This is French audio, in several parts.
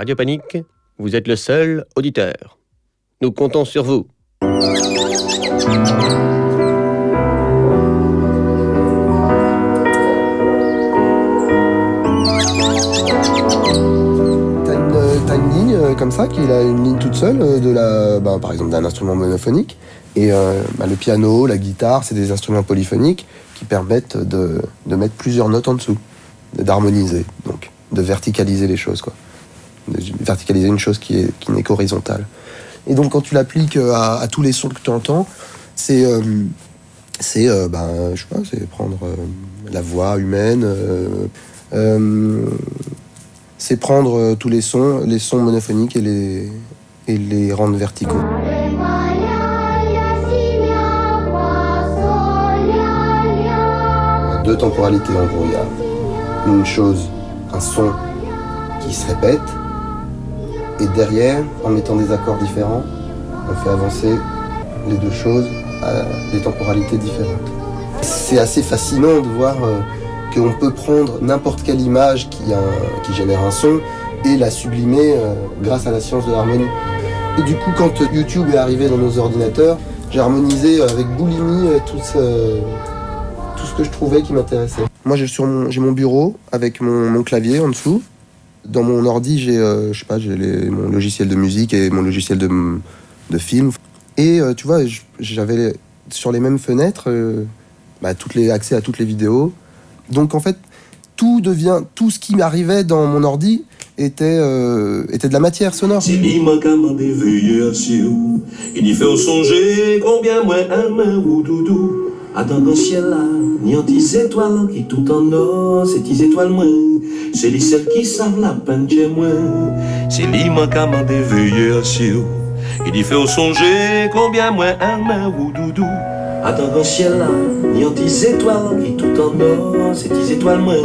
Radio Panique, vous êtes le seul auditeur. Nous comptons sur vous. Euh, comme ça, qu'il a une ligne toute seule, euh, de la, ben, par exemple d'un instrument monophonique. Et euh, ben, le piano, la guitare, c'est des instruments polyphoniques qui permettent de, de mettre plusieurs notes en dessous, d'harmoniser, donc de verticaliser les choses, quoi. Verticaliser une chose qui, est, qui n'est qu'horizontale. Et donc quand tu l'appliques à, tous les sons que tu entends, c'est c'est ben, je sais pas, c'est prendre la voix humaine, c'est prendre euh, tous les sons, les sons monophoniques et les, et les rendre verticaux. Deux temporalités en gros. Il y a une chose, un son qui se répète, et derrière, en mettant des accords différents, on fait avancer les deux choses à des temporalités différentes. C'est assez fascinant de voir euh, qu'on peut prendre n'importe quelle image qui, génère un son et la sublimer euh, grâce à la science de l'harmonie. Et du coup, quand YouTube est arrivé dans nos ordinateurs, j'ai harmonisé avec boulimie euh, tout, ce, que je trouvais qui m'intéressait. Moi, j'ai mon, bureau avec mon, clavier en dessous. Dans mon ordi, j'ai euh, mon logiciel de musique et mon logiciel de, de film. Et tu vois, j'avais sur les mêmes fenêtres bah, toutes les, accès à toutes les vidéos, donc en fait, tout devient, tout ce qui m'arrivait dans mon ordi était, euh, était de la matière sonore. Attends dans ciel là, ni en tes étoiles qui tout en or, c'est tes étoiles moins. C'est les celles qui savent la peine de moins. C'est l'immanquement des veilleux assurés. Il y fait songer combien moins un ou doudou. Attends dans le ciel là, ni en tes étoiles qui tout en or, c'est tes étoiles moins.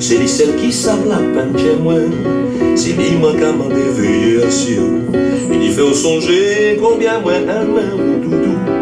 C'est les celles qui savent la peine que moins. C'est l'immanquement des veilleux Il y fait songer combien moins un ou doudou.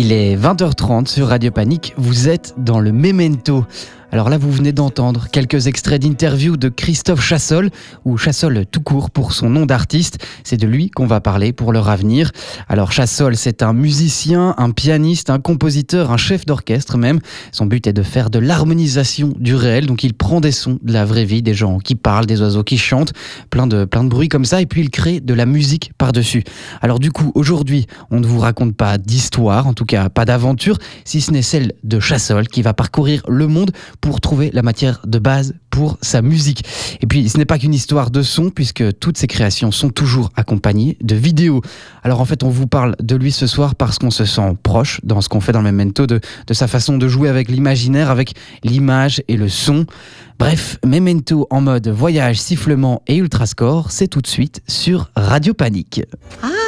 Il est 20h30 sur Radio Panique, vous êtes dans le Memento. Alors là, vous venez d'entendre quelques extraits d'interview de Christophe Chassol, ou Chassol tout court pour son nom d'artiste. C'est de lui qu'on va parler pour leur avenir. Alors Chassol, c'est un musicien, un pianiste, un compositeur, un chef d'orchestre même. Son but est de faire de l'harmonisation du réel. Donc il prend des sons de la vraie vie, des gens qui parlent, des oiseaux qui chantent, plein de, plein de bruit comme ça, et puis il crée de la musique par-dessus. Alors du coup, aujourd'hui, on ne vous raconte pas d'histoire, en tout cas pas d'aventure, si ce n'est celle de Chassol qui va parcourir le monde pour trouver la matière de base pour sa musique. Et puis, ce n'est pas qu'une histoire de son, puisque toutes ses créations sont toujours accompagnées de vidéos. Alors en fait, on vous parle de lui ce soir parce qu'on se sent proche dans ce qu'on fait dans le Memento, de, de sa façon de jouer avec l'imaginaire, avec l'image et le son. Bref, Memento en mode voyage, sifflement et ultrascore, c'est tout de suite sur Radio Panique. Ah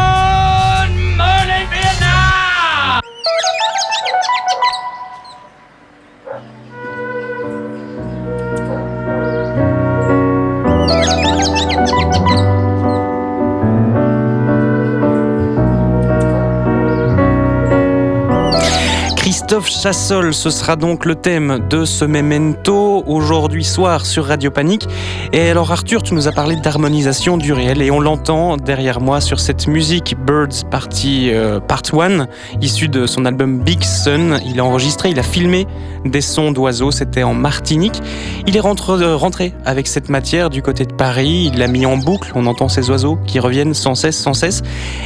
Christophe Chassol, ce sera donc le thème de ce memento aujourd'hui soir sur Radio Panique. Et alors Arthur, tu nous as parlé d'harmonisation du réel et on l'entend derrière moi sur cette musique Birds Party euh, Part 1, issue de son album Big Sun. Il a enregistré, il a filmé des sons d'oiseaux, c'était en Martinique. Il est euh, rentré avec cette matière du côté de Paris, il l'a mis en boucle, on entend ces oiseaux qui reviennent sans cesse, sans cesse,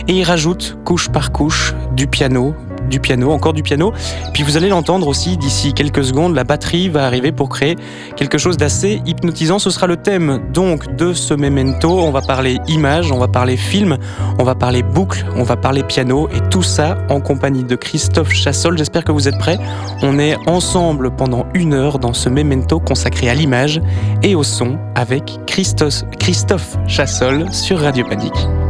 et il rajoute couche par couche du piano, du piano, encore du piano. Puis vous allez l'entendre aussi d'ici quelques secondes, la batterie va arriver pour créer quelque chose d'assez hypnotisant. Ce sera le thème donc de ce memento. On va parler image, on va parler film, on va parler boucle, on va parler piano et tout ça en compagnie de Christophe Chassol. J'espère que vous êtes prêts. On est ensemble pendant une heure dans ce memento consacré à l'image et au son avec Christophe, Christophe Chassol sur Radio Panique.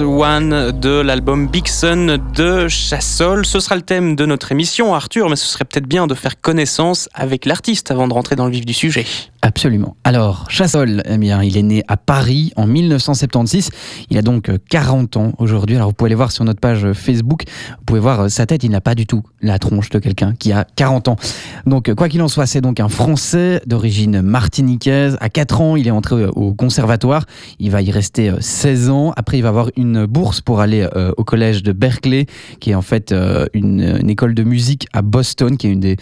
One de l'album Big Sun de Chassol. Ce sera le thème de notre émission, Arthur, mais ce serait peut-être bien de faire connaissance avec l'artiste avant de rentrer dans le vif du sujet. Absolument. Alors, Chassol, eh bien, il est né à Paris en 1976. Il a donc 40 ans aujourd'hui. Alors, vous pouvez aller voir sur notre page Facebook. Pouvez voir euh, sa tête. Il n'a pas du tout la tronche de quelqu'un qui a 40 ans. Donc, quoi qu'il en soit, c'est donc un Français d'origine martiniquaise. À 4 ans, il est entré euh, au conservatoire. Il va y rester 16 euh, ans. Après, il va avoir une bourse pour aller au collège de Berkeley, qui est en fait une, une école de musique à Boston, qui est une des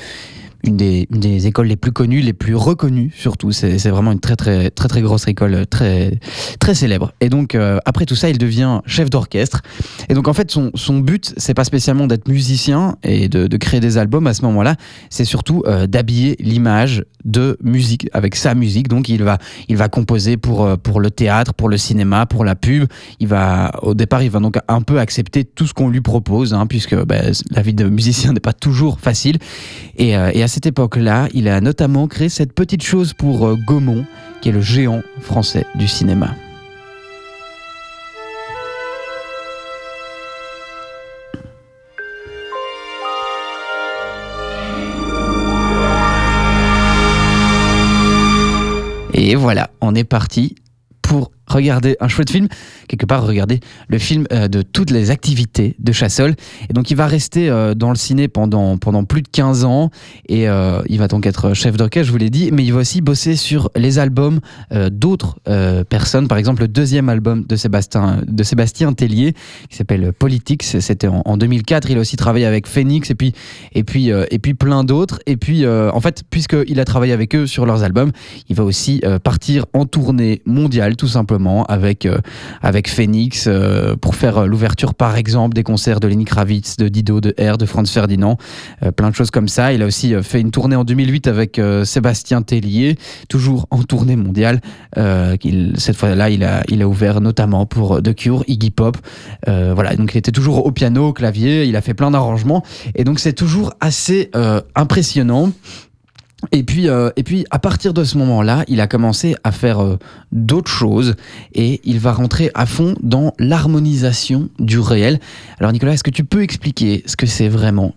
une des, écoles les plus connues, les plus reconnues surtout. C'est vraiment une très très très très grosse école, très très célèbre. Et donc euh, après tout ça, il devient chef d'orchestre. Et donc en fait, son, son but, c'est pas spécialement d'être musicien et de, créer des albums à ce moment-là. C'est surtout euh, d'habiller l'image de musique avec sa musique. Donc il va il va composer pour euh, pour le théâtre, pour le cinéma, pour la pub. Il va au départ, il va donc un peu accepter tout ce qu'on lui propose, hein, puisque ben, la vie de musicien n'est pas toujours facile. Et, à cette époque-là, il a notamment créé cette petite chose pour euh, Gaumont, qui est le géant français du cinéma. Et voilà, on est parti regarder un chouette film, quelque part regarder le film euh, de toutes les activités de Chassol. Et donc il va rester euh, dans le ciné pendant, pendant plus de 15 ans et euh, il va donc être chef d'orchestre, je vous l'ai dit, mais il va aussi bosser sur les albums d'autres personnes. Par exemple, le deuxième album de Sébastien, de Sébastien Tellier qui s'appelle Politics, c'était en, 2004. Il a aussi travaillé avec Phoenix et puis, et puis, et puis plein d'autres. Et puis, en fait, puisqu'il a travaillé avec eux sur leurs albums, il va aussi partir en tournée mondiale, tout simplement avec, euh, avec Phoenix euh, pour faire euh, l'ouverture par exemple des concerts de Lenny Kravitz, de Dido, de R, de Franz Ferdinand, plein de choses comme ça. Il a aussi fait une tournée en 2008 avec Sébastien Tellier, toujours en tournée mondiale. cette fois-là, il a, il a ouvert notamment pour The Cure, Iggy Pop. voilà, donc il était toujours au piano, au clavier, il a fait plein d'arrangements. Et donc c'est toujours assez impressionnant. Et puis, euh, et puis, à partir de ce moment-là, il a commencé à faire euh, d'autres choses et il va rentrer à fond dans l'harmonisation du réel. Alors, Nicolas, est-ce que tu peux expliquer ce que c'est vraiment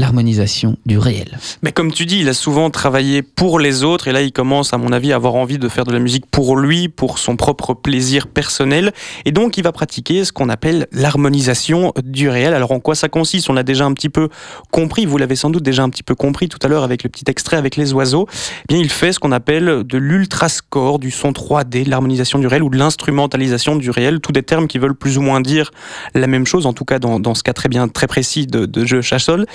l'harmonisation du réel. Mais comme tu dis, il a souvent travaillé pour les autres et là il commence à mon avis à avoir envie de faire de la musique pour lui, pour son propre plaisir personnel et donc il va pratiquer ce qu'on appelle l'harmonisation du réel. Alors en quoi ça consiste? On l'a déjà un petit peu compris, vous l'avez sans doute déjà un petit peu compris tout à l'heure avec le petit extrait avec les oiseaux. Eh bien il fait ce qu'on appelle de l'ultrascore, du son 3D, de l'harmonisation du réel ou de l'instrumentalisation du réel, tous des termes qui veulent plus ou moins dire la même chose, en tout cas dans, ce cas très bien très précis de, jeu chassol.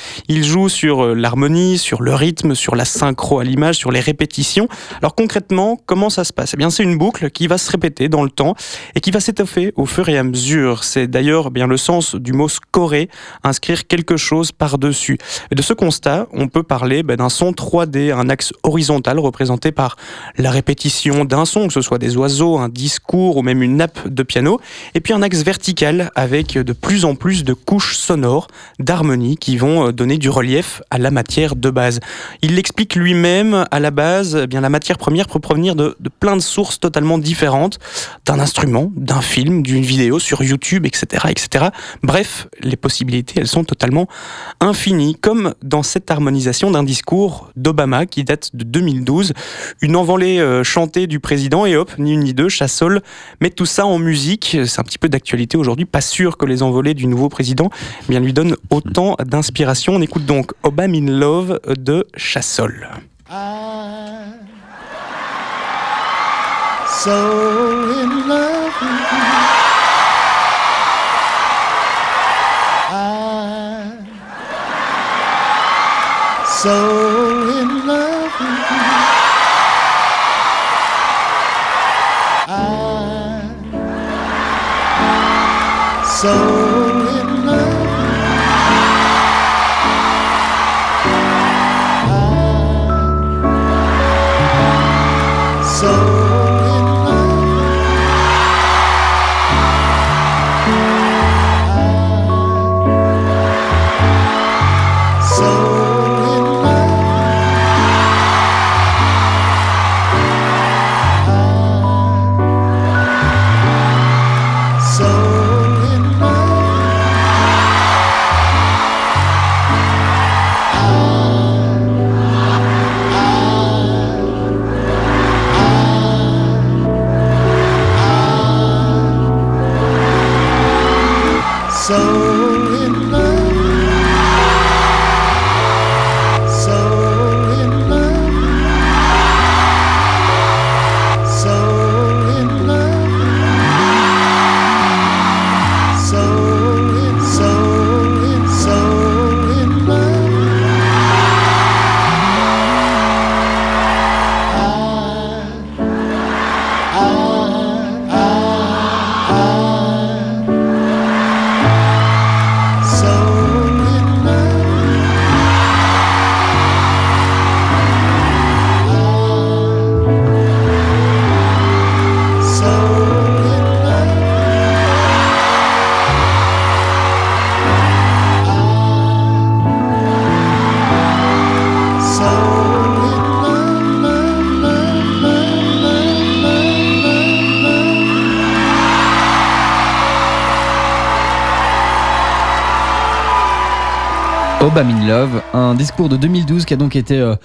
Joue sur euh, l'harmonie, sur le rythme, sur la synchro à l'image, sur les répétitions. Alors concrètement, comment ça se passe? Eh bien, c'est une boucle qui va se répéter dans le temps et qui va s'étoffer au fur et à mesure. C'est d'ailleurs bien le sens du mot scorer, inscrire quelque chose par-dessus. De ce constat, on peut parler ben, d'un son 3D, un axe horizontal représenté par la répétition d'un son, que ce soit des oiseaux, un discours ou même une nappe de piano, et puis un axe vertical avec de plus en plus de couches sonores, d'harmonie qui vont euh, du relief à la matière de base. Il l'explique lui-même, à la base, eh bien la matière première peut provenir de, plein de sources totalement différentes, d'un instrument, d'un film, d'une vidéo sur YouTube, etc., etc. Bref, les possibilités, elles sont totalement infinies, comme dans cette harmonisation d'un discours d'Obama qui date de 2012, une envolée euh, chantée du président et hop, ni une ni deux, Chassol met tout ça en musique. C'est un petit peu d'actualité aujourd'hui, pas sûr que les envolées du nouveau président eh bien, lui donnent autant d'inspiration. Écoute donc Obama in Love de Chassol. so Obama Love, un discours de 2012 qui a donc été euh,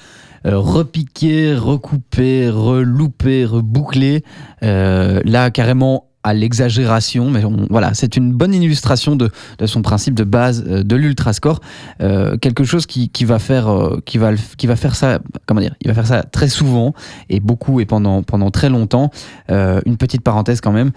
euh, repiqué, recoupé, reloupé, rebouclé. Euh, là, carrément à l'exagération, mais voilà, c'est une bonne illustration de, son principe de base de l'ultrascore, quelque chose qui, va faire, qui va, faire ça, comment dire, il va faire ça très souvent et beaucoup et pendant très longtemps. une petite parenthèse quand même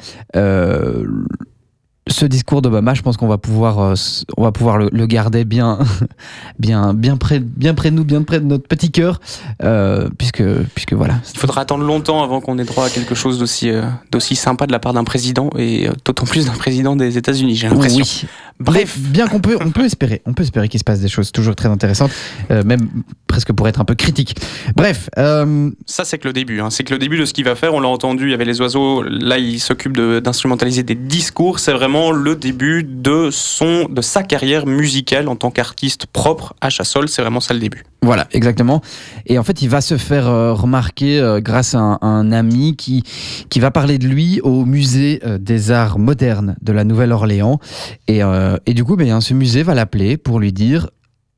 ce discours d'Obama, je pense qu'on va pouvoir, euh, on va pouvoir le, garder bien, bien, bien près, bien près de nous, bien près de notre petit cœur, euh, puisque, puisque voilà. Il faudra attendre longtemps avant qu'on ait droit à quelque chose d'aussi, euh, d'aussi sympa de la part d'un président et d'autant plus d'un président des États-Unis, j'ai l'impression. Oui. Bref, bien qu'on peut, on peut espérer, on peut espérer qu'il se passe des choses toujours très intéressantes, même presque pour être un peu critique. Bref, ça c'est que le début. Hein. C'est que le début de ce qu'il va faire. On l'a entendu, il y avait les oiseaux. Là, il s'occupe d'instrumentaliser des discours. C'est vraiment le début de son, de sa carrière musicale en tant qu'artiste propre à Chassol. C'est vraiment ça le début. Voilà, exactement. Et en fait, il va se faire euh, remarquer euh, grâce à un, ami qui, qui va parler de lui au musée euh, des arts modernes de la Nouvelle-Orléans. Et, et, du coup, ben, ce musée va l'appeler pour lui dire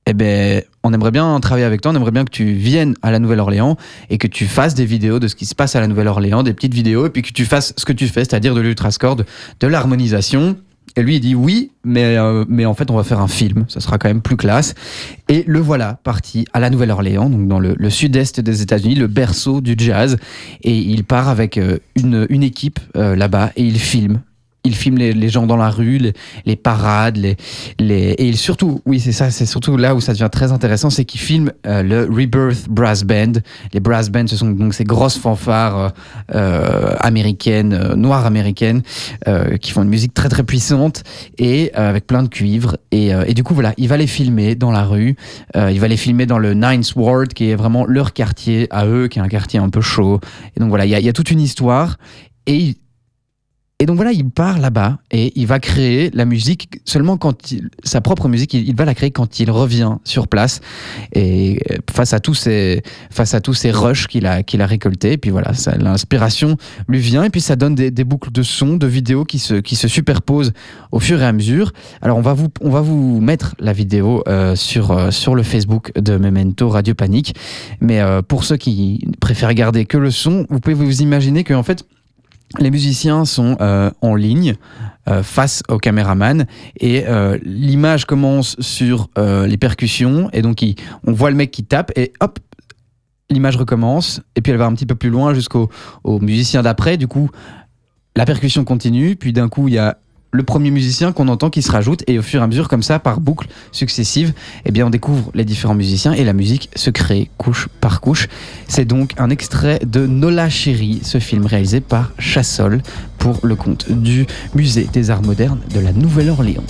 eh ben, on aimerait bien travailler avec toi, on aimerait bien que tu viennes à la Nouvelle-Orléans et que tu fasses des vidéos de ce qui se passe à la Nouvelle-Orléans, des petites vidéos, et puis que tu fasses ce que tu fais, c'est-à-dire de l'ultrascore, de, l'harmonisation. Et lui, il dit oui, mais, euh, mais en fait, on va faire un film, ça sera quand même plus classe. Et le voilà parti à la Nouvelle-Orléans, donc dans le, sud-est des États-Unis, le berceau du jazz. Et il part avec euh, une, une équipe euh, là-bas et il filme il filme les, gens dans la rue, les, parades, les, les, et surtout, oui, c'est ça, c'est surtout là où ça devient très intéressant, c'est qu'il filme euh, le Rebirth Brass Band. Les brass bands, ce sont donc ces grosses fanfares euh, euh, américaines, noires américaines, qui font une musique très très puissante et avec plein de cuivres. Et, et, du coup, voilà, il va les filmer dans la rue. il va les filmer dans le Ninth Ward, qui est vraiment leur quartier à eux, qui est un quartier un peu chaud. Et donc voilà, il y a, y a toute une histoire. Et et donc voilà, il part là-bas et il va créer la musique seulement quand il, sa propre musique, il, va la créer quand il revient sur place et euh, face à tous ces face à tous ces rushs qu'il a qu'il a récoltés. Et puis voilà, l'inspiration lui vient et puis ça donne des, boucles de sons, de vidéos qui se qui se superposent au fur et à mesure. Alors on va vous on va vous mettre la vidéo euh, sur euh, sur le Facebook de Memento Radio Panique. Mais pour ceux qui préfèrent garder que le son, vous pouvez vous imaginer que en fait les musiciens sont euh, en ligne euh, face au caméraman et euh, l'image commence sur les percussions et donc on voit le mec qui tape et hop l'image recommence et puis elle va un petit peu plus loin jusqu'au musicien d'après. Du coup la percussion continue puis d'un coup il y a le premier musicien qu'on entend qui se rajoute et au fur et à mesure comme ça par boucle successive eh bien on découvre les différents musiciens et la musique se crée couche par couche. C'est donc un extrait de Nola Chéri ce film réalisé par Chassol pour le compte du musée des arts modernes de la Nouvelle-Orléans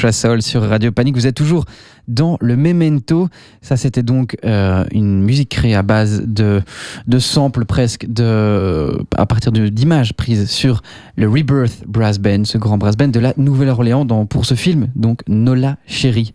Chassol sur Radio Panique. Vous êtes toujours dans le Memento. Ça, c'était donc euh, une musique créée à base de, de samples presque, de, à partir d'images prises sur le Rebirth Brass Band, ce grand brass band de la Nouvelle-Orléans pour ce film, donc Nola Chérie.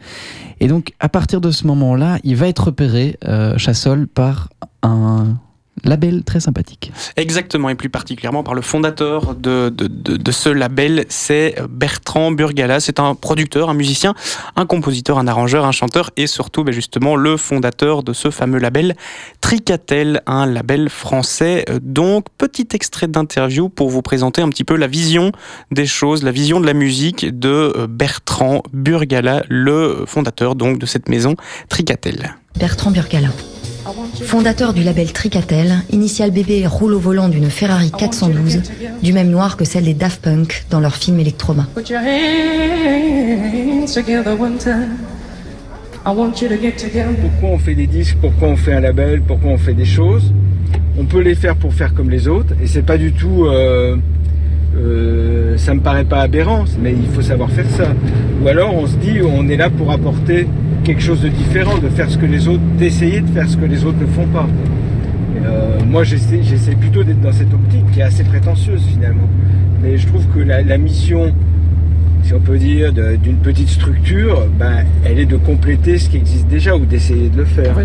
Et donc, à partir de ce moment-là, il va être repéré, euh, Chassol, par un label très sympathique. Exactement, et plus particulièrement par le fondateur de, de, ce label, c'est Bertrand Burgala. C'est un producteur, un musicien, un compositeur, un arrangeur, un chanteur et surtout ben, justement le fondateur de ce fameux label Tricatel, un label français. Donc, petit extrait d'interview pour vous présenter un petit peu la vision des choses, la vision de la musique de Bertrand Burgala, le fondateur donc de cette maison Tricatel. Bertrand Burgala. Fondateur du label Tricatel, Initial Bébé roule au volant d'une Ferrari 412, du même noir que celle des Daft Punk dans leur film Electroma. Pourquoi on fait des disques, pourquoi on fait un label, pourquoi on fait des choses? On peut les faire pour faire comme les autres, et c'est pas du tout... Euh, euh, ça me paraît pas aberrant, mais il faut savoir faire ça. Ou alors on se dit on est là pour apporter quelque chose de différent, de faire ce que les autres, d'essayer de faire ce que les autres ne font pas. Euh, moi, j'essaie, plutôt d'être dans cette optique qui est assez prétentieuse finalement. Mais je trouve que la mission si on peut dire, d'une petite structure, ben, elle est de compléter ce qui existe déjà ou d'essayer de le faire.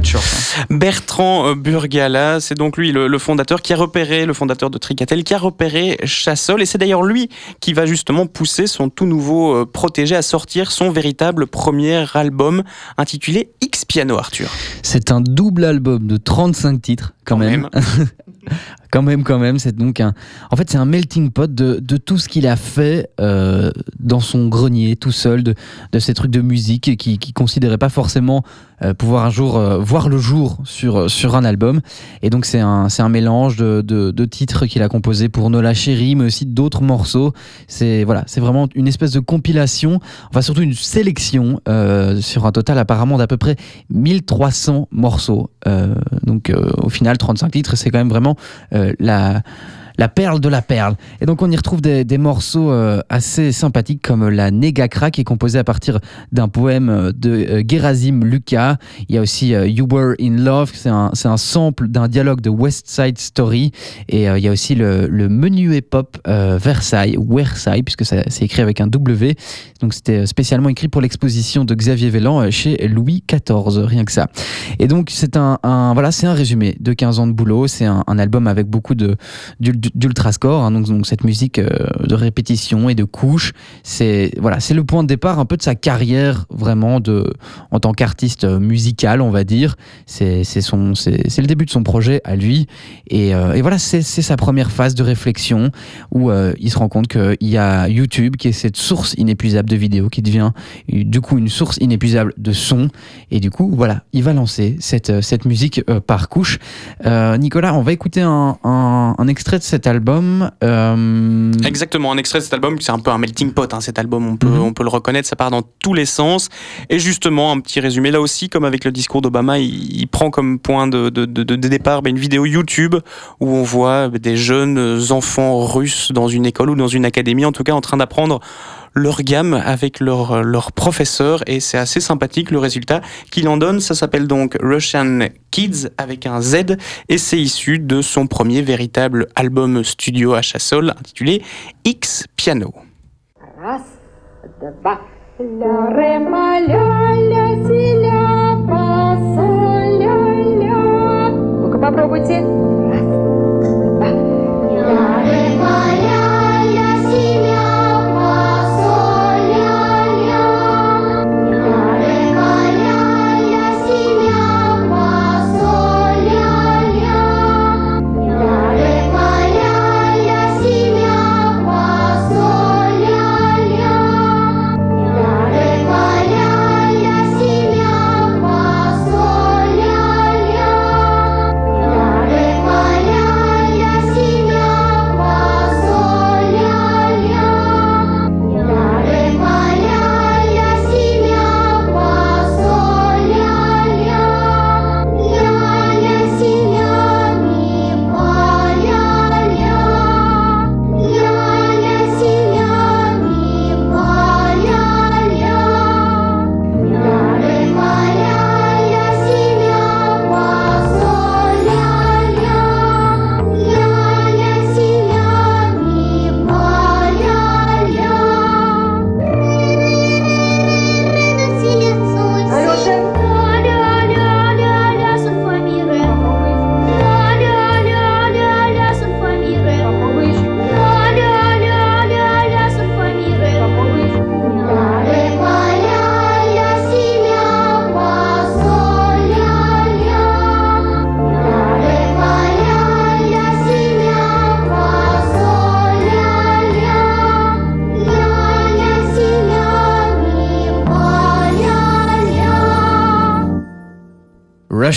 Bertrand euh, Burgala, c'est donc lui le, fondateur qui a repéré, le fondateur de Tricatel, qui a repéré Chassol, et c'est d'ailleurs lui qui va justement pousser son tout nouveau euh, protégé à sortir son véritable premier album intitulé X Piano Arthur. C'est un double album de 35 titres quand, même. quand même, quand même. C'est donc un. En fait, c'est un melting pot de, de tout ce qu'il a fait euh, dans son grenier, tout seul, de, de ces trucs de musique qu'il qui considérait pas forcément euh, pouvoir un jour euh, voir le jour sur, sur un album. Et donc, c'est un, un mélange de, de, de titres qu'il a composés pour Nola Chérie, mais aussi d'autres morceaux. C'est voilà, c'est vraiment une espèce de compilation, enfin, surtout une sélection sur un total apparemment d'à peu près 1300 morceaux. donc, au final, 35 titres, c'est quand même vraiment euh, la la perle de la perle. Et donc on y retrouve des, morceaux euh, assez sympathiques comme la Negakra qui est composée à partir d'un poème euh, de euh, Gerasim Lucas. Il y a aussi You Were in Love, c'est un, sample d'un dialogue de West Side Story. Et il y a aussi le, le menuet Versailles, Versailles, puisque c'est écrit avec un W. Donc c'était spécialement écrit pour l'exposition de Xavier Vélan chez Louis XIV, rien que ça. Et donc c'est un, voilà, un résumé de 15 ans de boulot. C'est un, un, album avec beaucoup de, de d'ultrascore, hein, donc, donc, cette musique euh, de répétition et de couches. C'est voilà, c'est le point de départ un peu de sa carrière vraiment de en tant qu'artiste musical, on va dire. C'est son c'est le début de son projet à lui et, euh, et voilà, c'est sa première phase de réflexion où euh, il se rend compte qu'il y a YouTube qui est cette source inépuisable de vidéos qui devient du coup une source inépuisable de son et du coup voilà, il va lancer cette cette musique par couche. Nicolas, on va écouter un, un, un extrait de cet album. Euh, Exactement, un extrait de cet album, c'est un peu un melting pot, hein, cet album, on peut, mhm. on peut le reconnaître, ça part dans tous les sens. Et justement, un petit résumé, là aussi, comme avec le discours d'Obama, il, prend comme point de, de, de, départ ben, une vidéo YouTube où on voit des jeunes enfants russes dans une école ou dans une académie, en tout cas en train d'apprendre leur gamme avec leur, euh, leur professeur et c'est assez sympathique le résultat qu'il en donne. Ça s'appelle donc Russian Kids avec un Z et c'est issu de son premier véritable album studio à Chassol intitulé X Piano.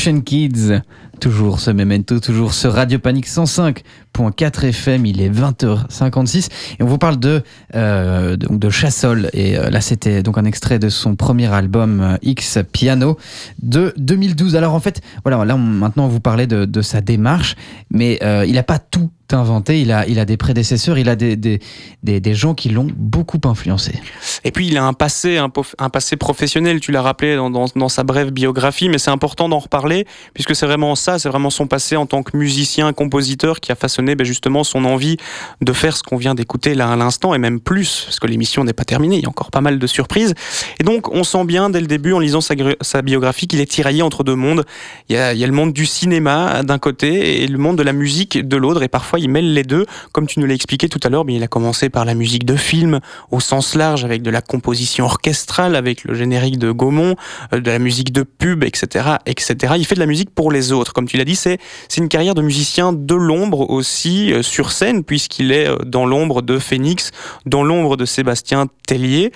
Kids. Toujours ce memento, toujours ce Radio Panique 105.4 FM, il est 20h56 et on vous parle de, euh, de, Chassol et euh, là c'était donc un extrait de son premier album euh, X Piano de 2012. Alors en fait, voilà, là maintenant on vous parlait de, de sa démarche, mais il n'a pas tout inventé, il a, il a des prédécesseurs, il a des, des, des, des gens qui l'ont beaucoup influencé. Et puis il a un passé, un, passé professionnel, tu l'as rappelé dans, dans, dans, sa brève biographie, mais c'est important d'en reparler, puisque c'est vraiment ça, c'est vraiment son passé en tant que musicien, compositeur, qui a façonné ben, justement son envie de faire ce qu'on vient d'écouter là à l'instant, et même plus, parce que l'émission n'est pas terminée, il y a encore pas mal de surprises. Et donc on sent bien dès le début, en lisant sa, sa biographie, qu'il est tiraillé entre deux mondes. Il y, a, il y a le monde du cinéma d'un côté, et le monde de la musique de l'autre, et parfois il mêle les deux. Comme tu nous l'as expliqué tout à l'heure, il a commencé par la musique de film au sens large, avec de la composition orchestrale, avec le générique de Gaumont, euh, de la musique de pub, etc., etc. Il fait de la musique pour les autres. Comme tu l'as dit, c'est une carrière de musicien de l'ombre aussi euh, sur scène, puisqu'il est euh, dans l'ombre de Phoenix, dans l'ombre de Sébastien Tellier.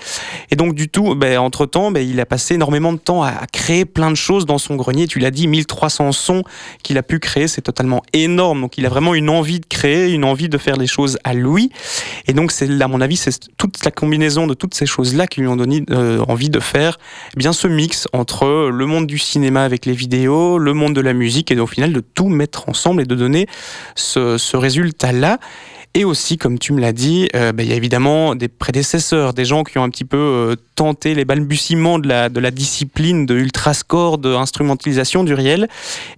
Et donc du tout, ben, entre temps, ben, il a passé énormément de temps à, à créer plein de choses dans son grenier. Tu l'as dit, 1300 sons qu'il a pu créer, c'est totalement énorme. Donc il a vraiment une envie de créer, une envie de faire les choses à lui. Et donc, c'est, à mon avis, c'est toute la combinaison de toutes ces choses-là qui lui ont donné euh, envie de faire eh bien ce mix entre le monde du cinéma avec les vidéos, le monde de la musique, et au final de tout mettre ensemble et de donner ce, ce résultat-là. Et aussi, comme tu me l'as dit, euh, bah, il y a évidemment des prédécesseurs, des gens qui ont un petit peu euh, tenté les balbutiements de la, discipline de ultrascore, de instrumentalisation du réel.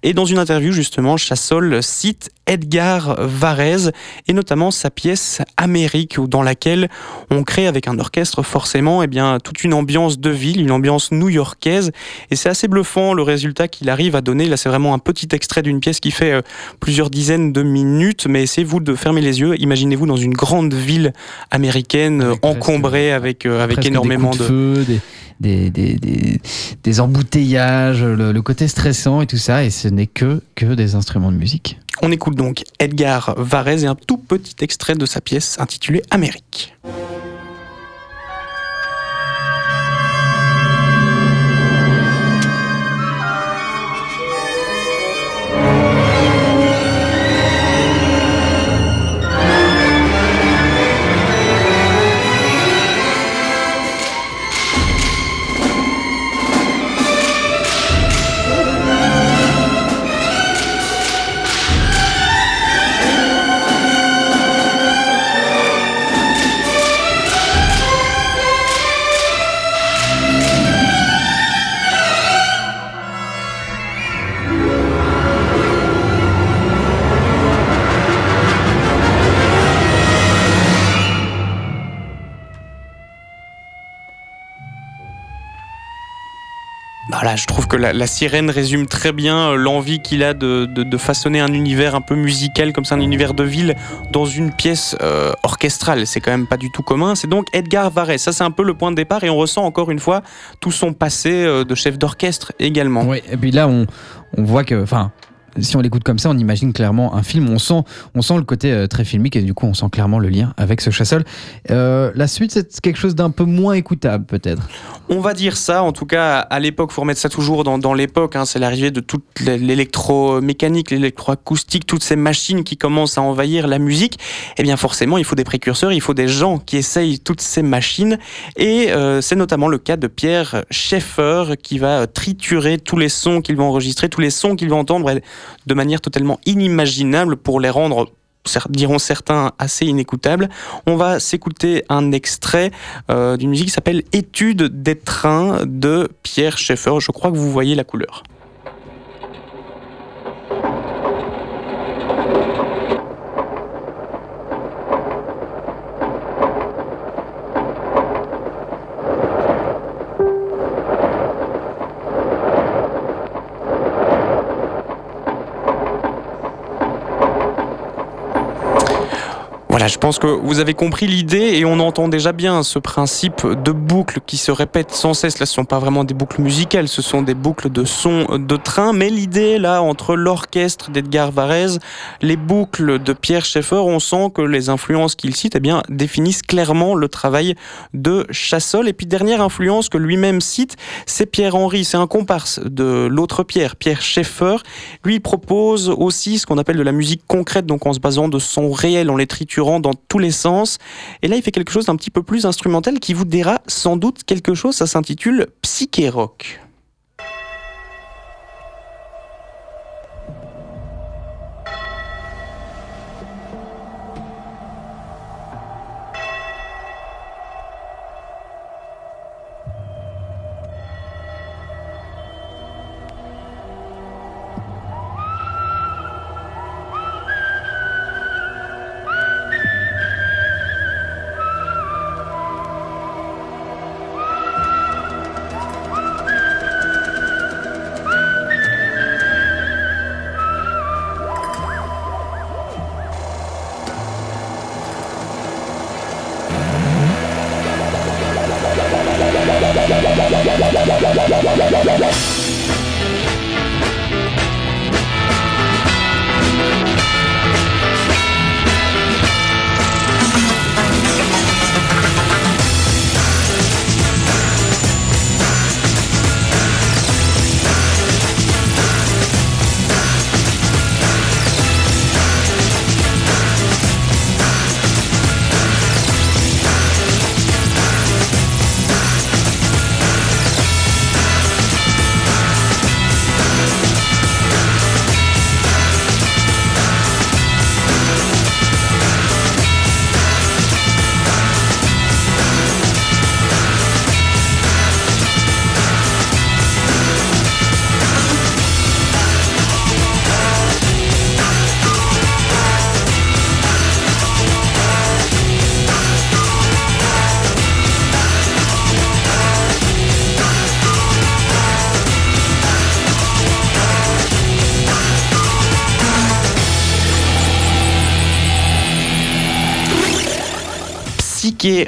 Et dans une interview, justement, Chassol cite Edgar Varese et notamment sa pièce Amérique, dans laquelle on crée avec un orchestre forcément eh bien, toute une ambiance de ville, une ambiance new-yorkaise. Et c'est assez bluffant le résultat qu'il arrive à donner. Là, c'est vraiment un petit extrait d'une pièce qui fait euh, plusieurs dizaines de minutes, mais essayez-vous de fermer les yeux. Imaginez-vous dans une grande ville américaine avec encombrée avec, euh, avec énormément des de feu, des, des, des, des, des embouteillages, le, le, côté stressant et tout ça, et ce n'est que, que des instruments de musique. On écoute donc Edgar Varese et un tout petit extrait de sa pièce intitulée Amérique. Que la, sirène résume très bien l'envie qu'il a de, façonner un univers un peu musical, comme ça, un univers de ville, dans une pièce euh, orchestrale. C'est quand même pas du tout commun. C'est donc Edgar Varese. Ça, c'est un peu le point de départ et on ressent encore une fois tout son passé euh, de chef d'orchestre également. Oui, et puis là, on, on voit que, enfin, si on l'écoute comme ça, on imagine clairement un film. On sent, on sent le côté euh, très filmique et du coup, on sent clairement le lien avec ce chassol. Euh, la suite, c'est quelque chose d'un peu moins écoutable, peut-être. On va dire ça. En tout cas, à l'époque, faut remettre ça toujours dans, l'époque. Hein, c'est l'arrivée de toute l'électromécanique, l'électroacoustique, toutes ces machines qui commencent à envahir la musique. Eh bien, forcément, il faut des précurseurs, il faut des gens qui essayent toutes ces machines. Et euh, c'est notamment le cas de Pierre Schaeffer qui va triturer tous les sons qu'il va enregistrer, tous les sons qu'il va entendre de manière totalement inimaginable pour les rendre diront certains assez inécoutables. On va s'écouter un extrait euh, d'une musique qui s'appelle Étude des trains de Pierre Schaeffer. Je crois que vous voyez la couleur. Je pense que vous avez compris l'idée et on entend déjà bien ce principe de boucle qui se répète sans cesse. Là, ce ne sont pas vraiment des boucles musicales, ce sont des boucles de son de train. Mais l'idée, là, entre l'orchestre d'Edgar Varese, les boucles de Pierre Schaeffer, on sent que les influences qu'il cite eh bien, définissent clairement le travail de Chassol. Et puis, dernière influence que lui-même cite, c'est Pierre-Henri. C'est un comparse de l'autre Pierre, Pierre Schaeffer. Lui propose aussi ce qu'on appelle de la musique concrète, donc en se basant de son réel, en les triturant dans tous les sens. Et là, il fait quelque chose d'un petit peu plus instrumental qui vous dira sans doute quelque chose. Ça s'intitule Psyché Rock.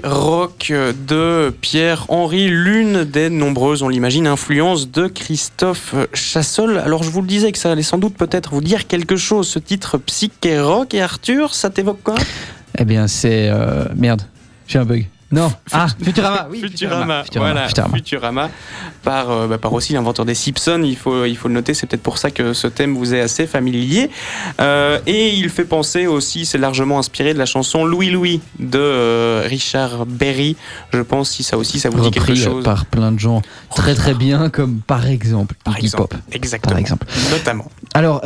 Rock de Pierre-Henri, l'une des nombreuses, on l'imagine, influences de Christophe Chassol. Alors je vous le disais que ça allait sans doute peut-être vous dire quelque chose, ce titre psyché rock. Et Arthur, ça t'évoque quoi? Eh bien c'est... Euh, merde, j'ai un bug. Non. Ah, Futurama, oui. Futurama, voilà. Futurama, par, euh, bah, par aussi l'inventeur des Simpsons. Il faut, il faut le noter. C'est peut-être pour ça que ce thème vous est assez familier. Euh, et il fait penser aussi, c'est largement inspiré de la chanson Louis Louis de euh, Richard Berry. Je pense si ça aussi, ça vous dit quelque chose. par plein de gens très très bien, comme par exemple par Pop. Exactement. Par exemple. Notamment. Alors,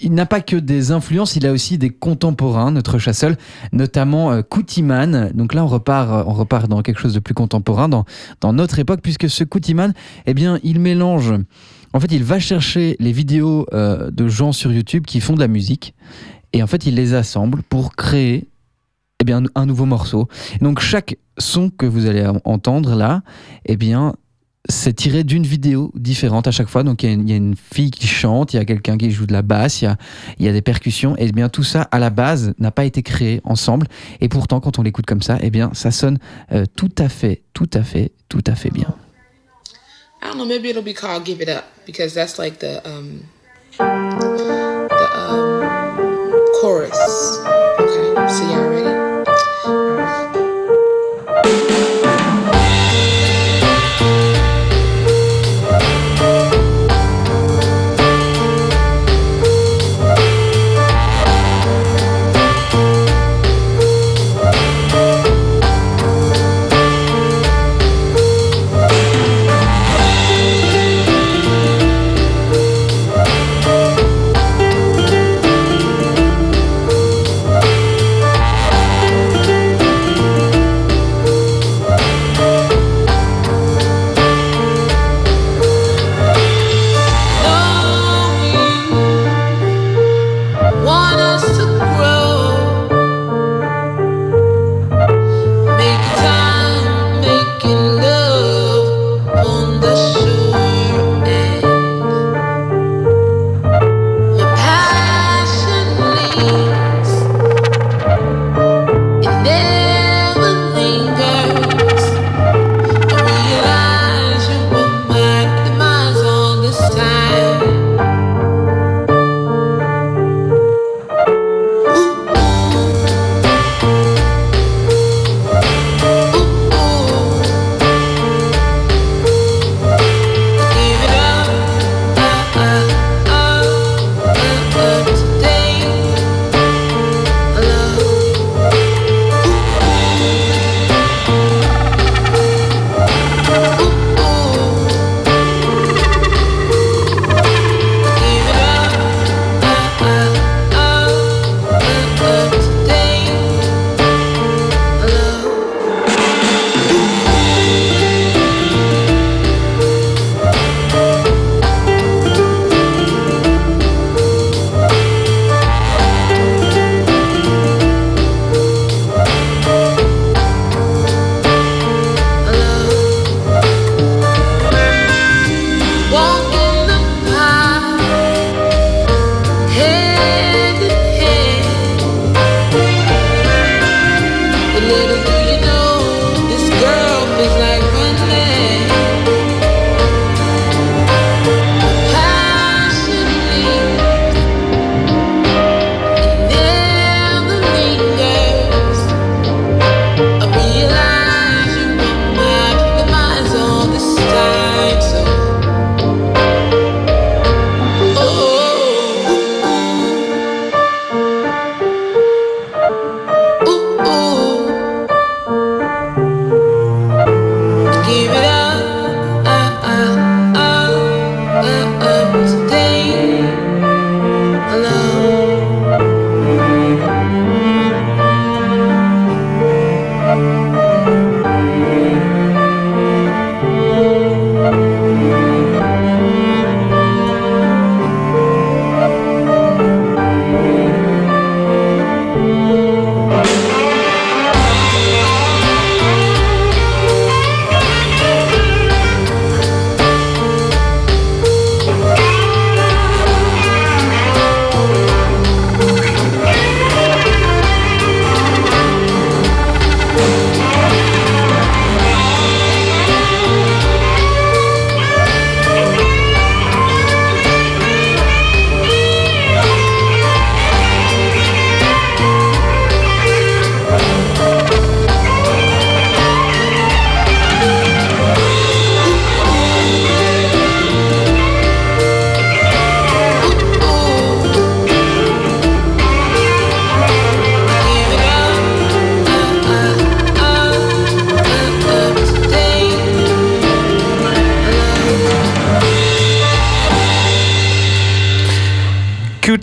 il n'a pas que des influences, il a aussi des contemporains, notre chasseur, notamment euh, Koutiman. Donc là, on repart, euh, on repart dans quelque chose de plus contemporain, dans, notre époque, puisque ce Koutiman, eh bien, il mélange. En fait, il va chercher les vidéos euh, de gens sur YouTube qui font de la musique, et en fait, il les assemble pour créer eh bien, un nouveau morceau. donc, chaque son que vous allez entendre là, eh bien, c'est tiré d'une vidéo différente à chaque fois. Donc il y, a une fille qui chante, il y a quelqu'un qui joue de la basse, il y a, des percussions. Et bien tout ça, à la base, n'a pas été créé ensemble. Et pourtant, quand on l'écoute comme ça, eh bien ça sonne euh, tout à fait, tout à fait, tout à fait bien. I don't know, maybe it'll be called Give It Up because that's like the um, um, chorus. Okay, so y'all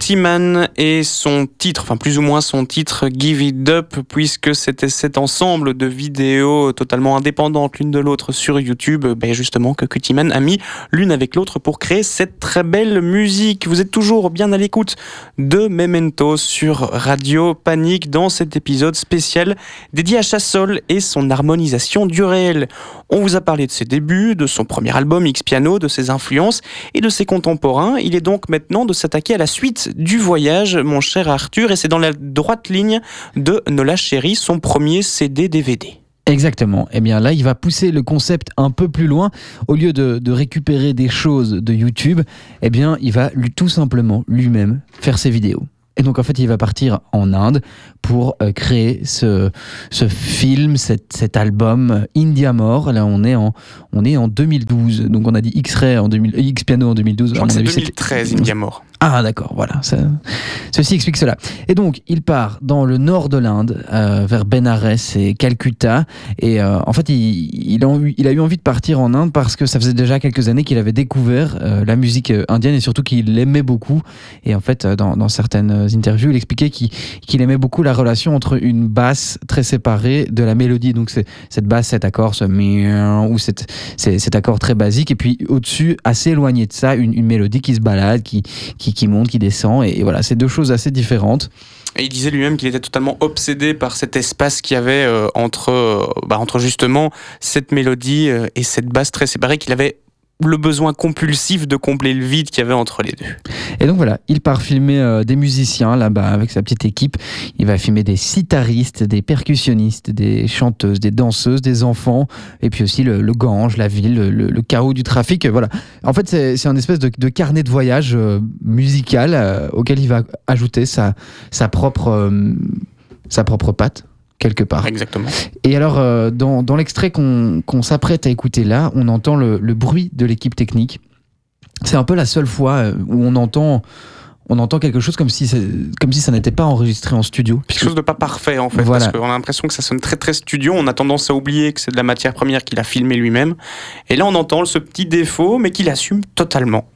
ready? Man et son titre, enfin plus ou moins son titre Give It Up, puisque c'était cet ensemble de vidéos totalement indépendantes l'une de l'autre sur YouTube, ben justement que Man a mis l'une avec l'autre pour créer cette très belle musique. Vous êtes toujours bien à l'écoute de Memento sur Radio Panique dans cet épisode spécial dédié à Chassol et son harmonisation du réel. On vous a parlé de ses débuts, de son premier album X Piano, de ses influences et de ses contemporains. Il est donc maintenant de s'attaquer à la suite du voyage, mon cher Arthur, et c'est dans la droite ligne de Nola Chéri, son premier CD-DVD. Exactement. Eh bien là, il va pousser le concept un peu plus loin. Au lieu de, récupérer des choses de YouTube, eh bien, il va tout simplement lui-même faire ses vidéos. Et donc en fait, il va partir en Inde pour euh, créer ce, ce film, cet, album India More. Là, on est en on est en 2012. Donc on a dit X-Ray en 2000, X Piano en 2012. Je crois que c'est 2013 India More. Ah d'accord, voilà. ceci explique cela. Et donc, il part dans le nord de l'Inde, euh, vers Benares et Calcutta. Et euh, en fait, il, a eu, envie de partir en Inde parce que ça faisait déjà quelques années qu'il avait découvert euh, la musique indienne et surtout qu'il l'aimait beaucoup. Et en fait, dans, certaines interviews, il expliquait qu'il aimait beaucoup la relation entre une basse très séparée de la mélodie. Donc, cette basse, cet accord, ce ou cet accord très basique. Et puis, au-dessus, assez éloigné de ça, une, une mélodie qui se balade, qui, qui qui, monte, qui descend. Et, voilà, c'est deux choses assez différentes. Et il disait lui-même qu'il était totalement obsédé par cet espace qu'il y avait euh, entre, euh, bah, entre justement cette mélodie euh, et cette basse très séparée qu'il avait le besoin compulsif de combler le vide qu'il y avait entre les deux. Et donc voilà, il part filmer euh, des musiciens là-bas avec sa petite équipe. Il va filmer des sitaristes, des percussionnistes, des chanteuses, des danseuses, des enfants, et puis aussi le, Gange, la ville, le, chaos du trafic. Voilà. En fait, c'est un espèce de, carnet de voyage euh, musical euh, auquel il va ajouter sa, propre, sa propre patte quelque part. Exactement. Et alors, euh, dans, dans l'extrait qu'on s'apprête à écouter là, on entend le, le bruit de l'équipe technique. C'est un peu la seule fois euh, où on entend on entend quelque chose comme si, comme si ça n'était pas enregistré en studio. Quelque chose de pas parfait en fait, parce qu'on a l'impression que ça sonne très très studio, on a tendance à oublier que c'est de la matière première qu'il a filmé lui-même. Et là on entend ce petit défaut, mais qu'il assume totalement.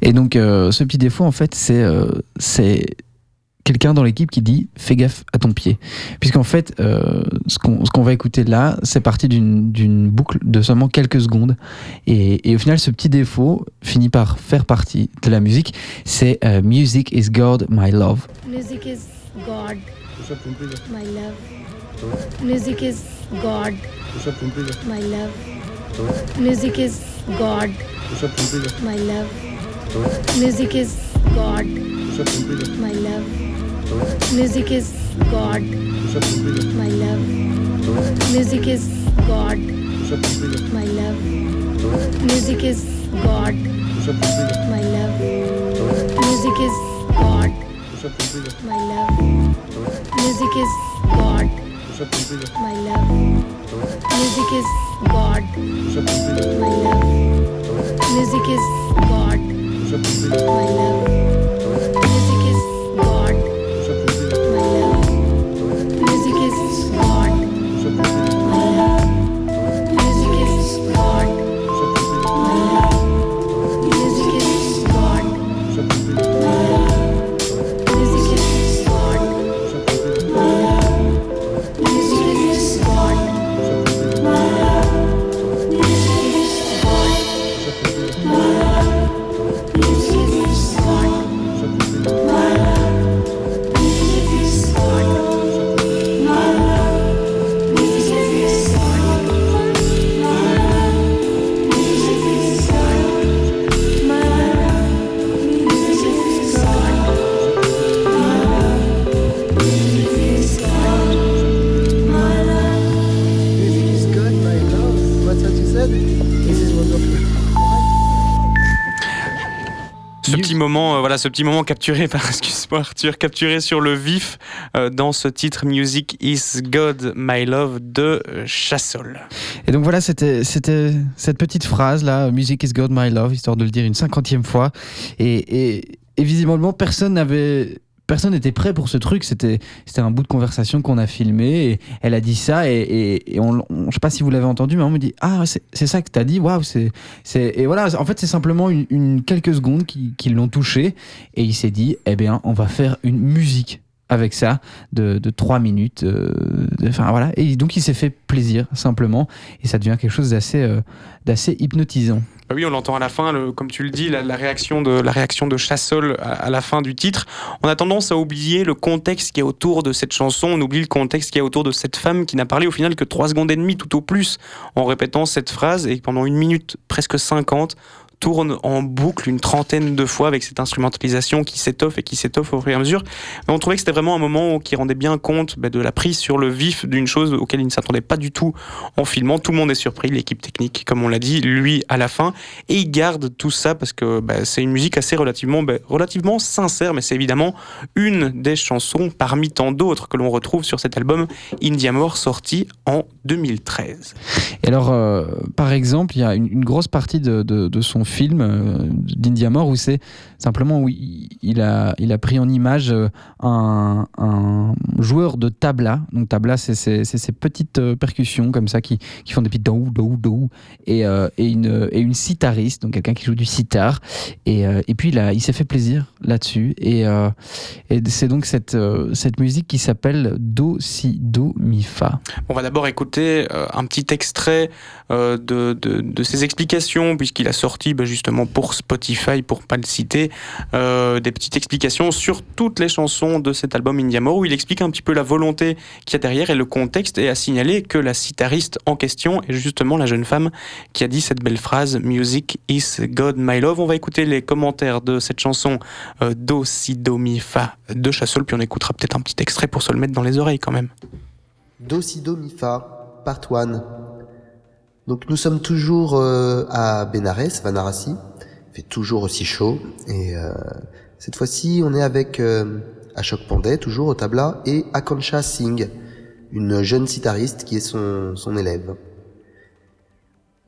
Et donc euh, ce petit défaut en fait c'est c'est quelqu'un dans l'équipe qui dit fais gaffe à ton pied. Puisqu'en fait, euh, ce qu'on va écouter là, c'est parti d'une boucle de seulement quelques secondes. Et, au final, ce petit défaut finit par faire partie de la musique. C'est euh, Music is God, my love. Music is God, my love. Music is God, my love. Music is God, my love. Music is God, my love. Music is God, my love. Music is God, my love. Music is God, my love. Music is God, my love. Music is God, my love. Music is God, my love. Music is God, my love. Ce petit moment capturé par, excuse-moi Arthur, capturé sur le vif euh, dans ce titre Music is God, My Love de euh, Chassol. Et donc voilà, c'était cette petite phrase là, Music is God, My Love, histoire de le dire une cinquantième fois. Et, et visiblement, personne n'avait personne n'était prêt pour ce truc. C'était, un bout de conversation qu'on a filmé. Et elle a dit ça. Et, et, et on, sais pas si vous l'avez entendu, mais on me dit Ah, c'est, ça que t'as dit? Waouh. Et voilà, en fait, c'est simplement une, quelques secondes qui, l'ont touché. Et il s'est dit Eh bien, on va faire une musique avec ça de, de 3 minutes. Euh, voilà. Et donc il s'est fait plaisir simplement et ça devient quelque chose d'assez euh, d'assez hypnotisant. Bah oui, on l'entend à la fin, comme tu le dis, la, réaction de la réaction de Chassol à, à, la fin du titre. On a tendance à oublier le contexte qui est autour de cette chanson. On oublie le contexte qui est autour de cette femme qui n'a parlé au final que 3 secondes et demie tout au plus en répétant cette phrase et pendant une minute presque 50 tourne en boucle une trentaine de fois avec cette instrumentalisation qui s'étoffe et qui s'étoffe au fur et à mesure. Mais on trouvait que c'était vraiment un moment qui rendait bien compte bah, de la prise sur le vif d'une chose auquel il ne s'attendait pas du tout en filmant. Tout le monde est surpris, l'équipe technique, comme on l'a dit, lui à la fin. Et il garde tout ça parce que bah, c'est une musique assez relativement, bah, relativement sincère, mais c'est évidemment une des chansons parmi tant d'autres que l'on retrouve sur cet album India More sorti en 2013. Et alors, euh, par exemple, il y a une, grosse partie de, de, de son film euh, d'India More où c'est simplement où il a, il a pris en image euh, un, un joueur de tabla. Donc tabla, c'est ces petites euh, percussions comme ça qui, qui font des petits dou dou dou et, euh, et une et une sitariste, donc quelqu'un qui joue du sitar. Et, et puis il, il s'est fait plaisir là-dessus. Et, c'est donc cette, cette musique qui s'appelle Do Si Do Mi Fa. On va d'abord écouter un petit extrait de, de, de ses explications puisqu'il a sorti bah, justement pour Spotify, pour pas le citer, euh, des petites explications sur toutes les chansons de cet album Indiamore où il explique un petit peu la volonté qu'il y a derrière et le contexte et a signalé que la sitariste en question est justement la jeune femme qui a dit cette belle phrase Music is God my love. On va écouter les commentaires de cette chanson euh, Do si do mi fa de Chassol puis on écoutera peut-être un petit extrait pour se le mettre dans les oreilles quand même. Do si do mi fa part 1 donc nous sommes toujours euh, à Benares, Vanarasi. Il fait toujours aussi chaud. Et euh, cette fois-ci, on est avec euh, Ashok Pandey, toujours au tabla, et Akansha Singh, une jeune sitariste qui est son, élève.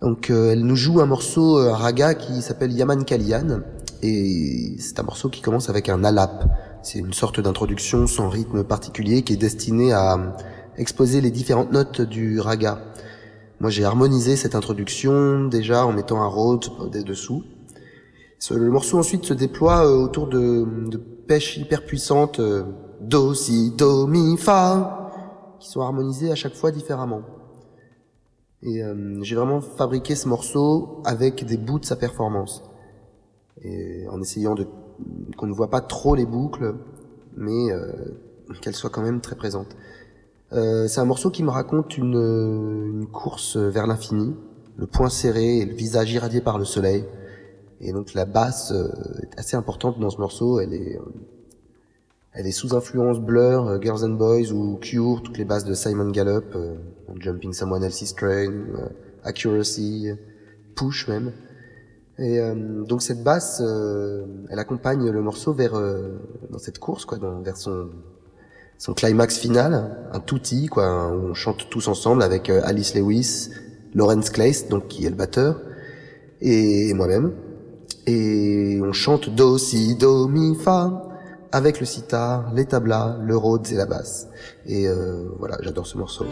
Donc euh, elle nous joue un morceau, un raga qui s'appelle Yaman Kalian. Et c'est un morceau qui commence avec un alap. C'est une sorte d'introduction sans rythme particulier qui est destinée à exposer les différentes notes du raga. Moi, j'ai harmonisé cette introduction déjà en mettant un rhodes dessous. Le morceau ensuite se déploie euh, autour de, de pêches hyper puissantes, euh, do, si, do, mi, fa, qui sont harmonisées à chaque fois différemment. Et euh, j'ai vraiment fabriqué ce morceau avec des bouts de sa performance. Et en essayant de qu'on ne voit pas trop les boucles, mais euh, qu'elles soient quand même très présentes. Euh, c'est un morceau qui me raconte une, une course vers l'infini, le poing serré et le visage irradié par le soleil. Et donc la basse euh, est assez importante dans ce morceau. Elle est, euh, elle est sous influence Blur, Girls and Boys ou Cure, toutes les basses de Simon Gallup, Jumping Someone Else's Train, Accuracy, Push même. Et donc cette basse, elle accompagne le morceau vers dans cette course, quoi, vers son son climax final, un touti, quoi, où on chante tous ensemble avec euh, Alice Lewis, Lawrence Clace, donc qui est le batteur, et moi-même. Et on chante do, si, do, mi, fa, avec le sitar, les tablas, le rhodes et la basse. Et euh, voilà, j'adore ce morceau.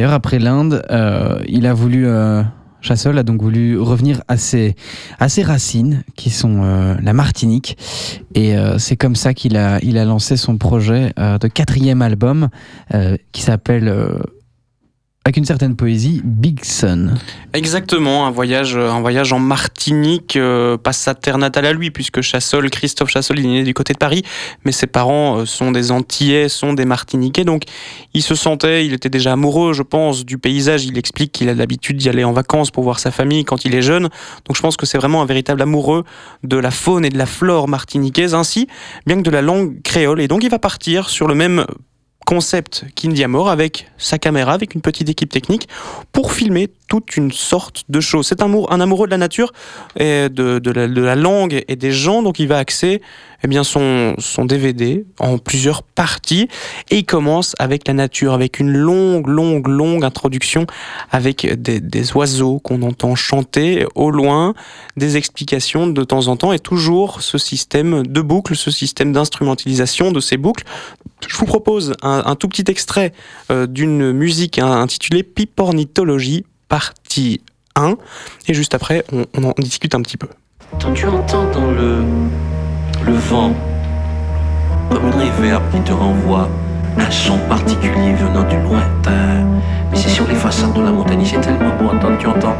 D'ailleurs après l'Inde, il a voulu Chassol a donc voulu revenir à ses, racines, qui sont la Martinique. Et c'est comme ça qu'il a, il a lancé son projet de quatrième album, qui s'appelle avec une certaine poésie, Big Sun. Exactement, un voyage, un voyage en Martinique, euh, pas sa terre natale à lui, puisque Chassol, Christophe Chassol, il est né du côté de Paris, mais ses parents euh, sont des Antillais, sont des Martiniquais, donc il se sentait, il était déjà amoureux, je pense, du paysage. Il explique qu'il a l'habitude d'y aller en vacances pour voir sa famille quand il est jeune, donc je pense que c'est vraiment un véritable amoureux de la faune et de la flore martiniquaise, ainsi bien que de la langue créole, et donc il va partir sur le même concept qu'Indiamore avec sa caméra, avec une petite équipe technique, pour filmer toute une sorte de choses. C'est un, amoureux de la nature, de, la, de, la, langue et des gens, donc il va axer eh bien, son, son DVD en plusieurs parties, et il commence avec la nature, avec une longue, longue, longue introduction, avec des, des oiseaux qu'on entend chanter au loin, des explications de temps en temps, et toujours ce système de boucles, ce système d'instrumentalisation de ces boucles. Je vous propose un, tout petit extrait euh, d'une musique intitulée Pipornithologie partie 1. Et juste après, on, on en discute un petit peu. Quand tu entends dans le, le vent, comme une réverbe qui te renvoie. Un son particulier venant du lointain, mais c'est sur les façades de la montagne, c'est tellement beau entendre, tu entends?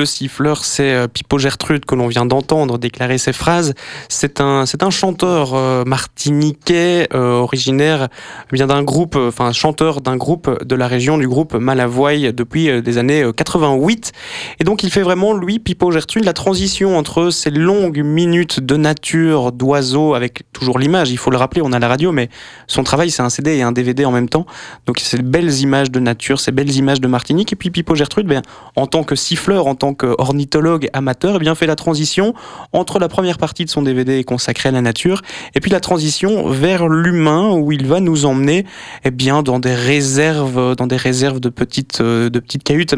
Le siffleur, c'est euh, Pipo Gertrude que l'on vient d'entendre déclarer ces phrases. C'est un, c'est un chanteur euh, martiniquais euh, originaire eh d'un groupe, enfin chanteur d'un groupe de la région du groupe Malavoie depuis des années 88. Et donc il fait vraiment lui, Pipo Gertrude, la transition entre ces longues minutes de nature, d'oiseaux, avec toujours l'image. Il faut le rappeler, on a la radio, mais son travail c'est un CD et un DVD en même temps. Donc ces belles images de nature, ces belles images de Martinique. Et puis Pipo Gertrude, ben, en tant que siffleur, en tant qu'ornithologue amateur, eh bien fait la transition entre la première partie de son DVD consacrée à la nature et puis la transition vers l'humain où il va nous emmener eh bien dans des réserves, dans des réserves de petites, euh, de petites cahutes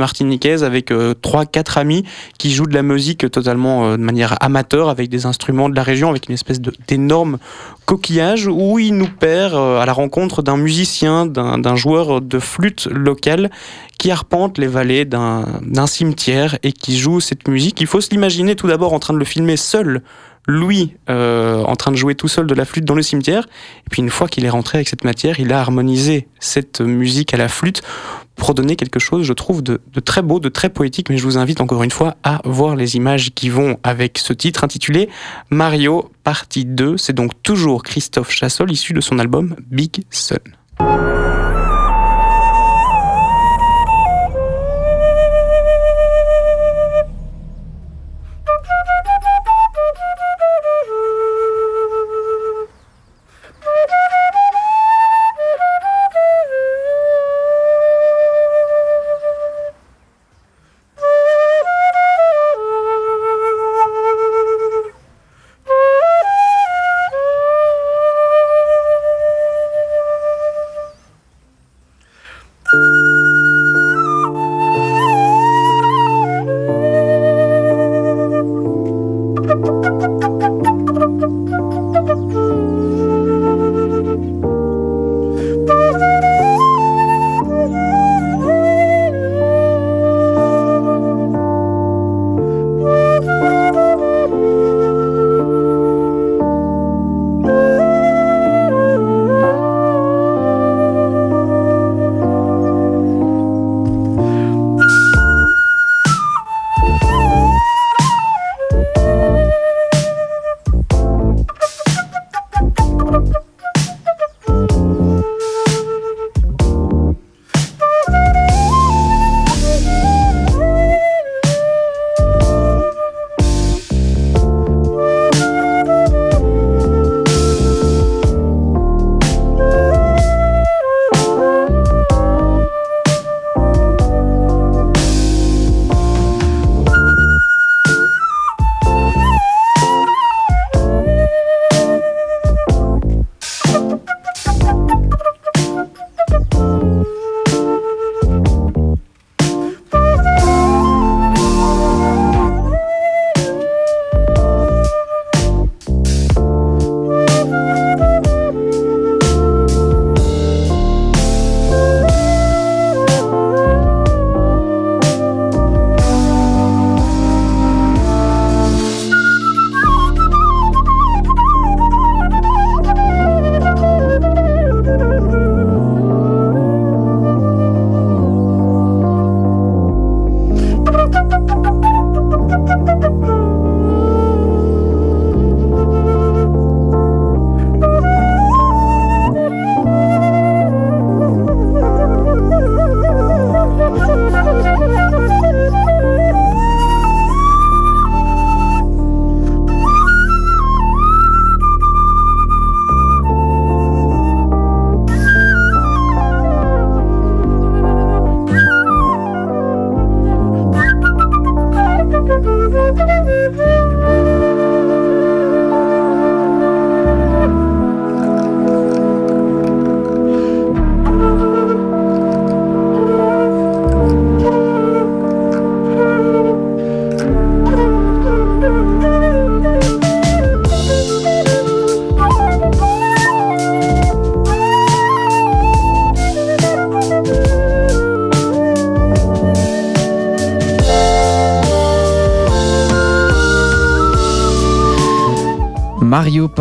avec euh, trois, quatre amis qui jouent de la musique totalement euh, de manière amateur avec des instruments de la région, avec une espèce d'énorme coquillage où il nous perd à la rencontre d'un musicien, d'un joueur de flûte local qui arpente les vallées d'un cimetière et qui joue cette musique. Il faut se l'imaginer tout d'abord en train de le filmer seul, lui, euh, en train de jouer tout seul de la flûte dans le cimetière. Et puis une fois qu'il est rentré avec cette matière, il a harmonisé cette musique à la flûte pour donner quelque chose, je trouve, de, de, très beau, de très poétique. Mais je vous invite encore une fois à voir les images qui vont avec ce titre intitulé Mario partie 2. C'est donc toujours Christophe Chassol, issu de son album Big Sun.